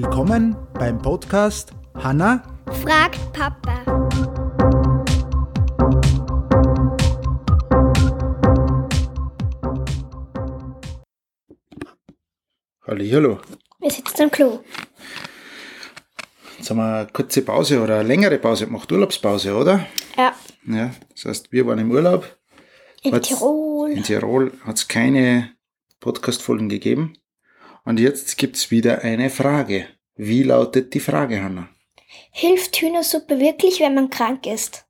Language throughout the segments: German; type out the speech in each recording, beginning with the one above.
Willkommen beim Podcast Hanna fragt Papa. Hallo. Wir sitzen am Klo. Jetzt haben wir eine kurze Pause oder eine längere Pause gemacht, Urlaubspause, oder? Ja. Ja, das heißt, wir waren im Urlaub. In Hat's- Tirol. In Tirol hat es keine Podcast-Folgen gegeben. Und jetzt gibt's wieder eine Frage. Wie lautet die Frage, Hanna? Hilft Hühnersuppe wirklich, wenn man krank ist?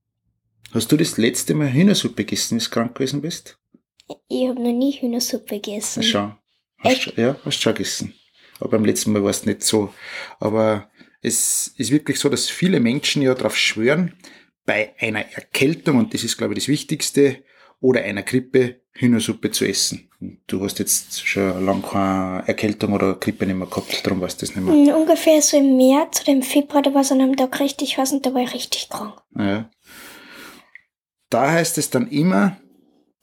Hast du das letzte Mal Hühnersuppe gegessen, als du krank gewesen bist? Ich habe noch nie Hühnersuppe gegessen. Schau. Hast, schon- ja, hast schon gegessen. Aber beim letzten Mal war es nicht so. Aber es ist wirklich so, dass viele Menschen ja darauf schwören, bei einer Erkältung, und das ist, glaube ich, das Wichtigste, oder einer Grippe Hühnersuppe zu essen. Du hast jetzt schon lange keine Erkältung oder Grippe nicht mehr gehabt, darum weißt du das nicht mehr. Mm, Ungefähr so im März oder im Februar, da war es an einem Tag richtig was und da war ich richtig krank. Ja. Da heißt es dann immer,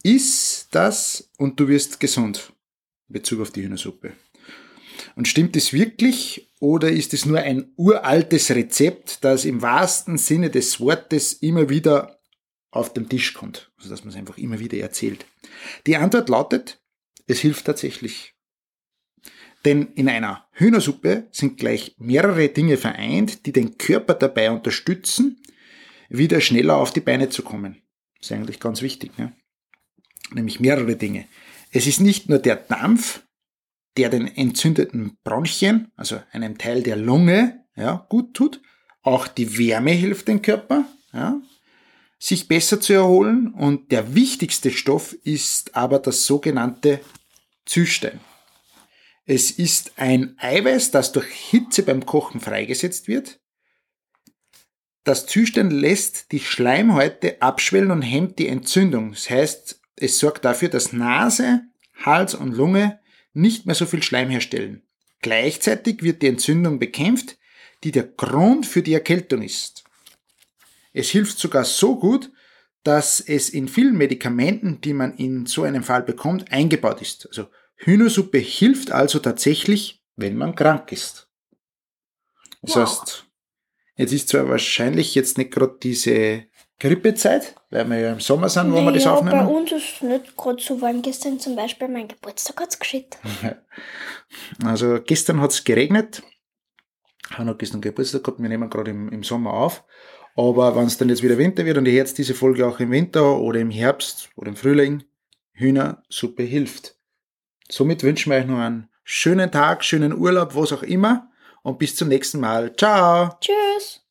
iss das und du wirst gesund. In Bezug auf die Hühnersuppe. Und stimmt es wirklich oder ist es nur ein uraltes Rezept, das im wahrsten Sinne des Wortes immer wieder auf den Tisch kommt? Also dass man es einfach immer wieder erzählt. Die Antwort lautet, es hilft tatsächlich. Denn in einer Hühnersuppe sind gleich mehrere Dinge vereint, die den Körper dabei unterstützen, wieder schneller auf die Beine zu kommen. Das ist eigentlich ganz wichtig. Ne? Nämlich mehrere Dinge. Es ist nicht nur der Dampf, der den entzündeten Bronchien, also einem Teil der Lunge, ja, gut tut. Auch die Wärme hilft dem Körper, ja, sich besser zu erholen. Und der wichtigste Stoff ist aber das sogenannte Zystein. Es ist ein Eiweiß, das durch Hitze beim Kochen freigesetzt wird. Das Zystein lässt die Schleimhäute abschwellen und hemmt die Entzündung. Das heißt, es sorgt dafür, dass Nase, Hals und Lunge nicht mehr so viel Schleim herstellen. Gleichzeitig wird die Entzündung bekämpft, die der Grund für die Erkältung ist. Es hilft sogar so gut, dass es in vielen Medikamenten, die man in so einem Fall bekommt, eingebaut ist. Also Hühnersuppe hilft also tatsächlich, wenn man krank ist. Das Wow. heißt, jetzt ist zwar wahrscheinlich jetzt nicht gerade diese Grippezeit, weil wir ja im Sommer sind, wo wir das Naja, bei aufnehmen. uns ist es nicht gerade so warm. Gestern zum Beispiel mein Geburtstag hat es geschüttet. Also gestern hat es geregnet. Hanna hat gestern Geburtstag gehabt, wir nehmen gerade im, im Sommer auf. Aber wenn es dann jetzt wieder Winter wird und ihr hört diese Folge auch im Winter oder im Herbst oder im Frühling, Hühnersuppe hilft. Somit wünschen wir euch noch einen schönen Tag, schönen Urlaub, was auch immer und bis zum nächsten Mal. Ciao! Tschüss.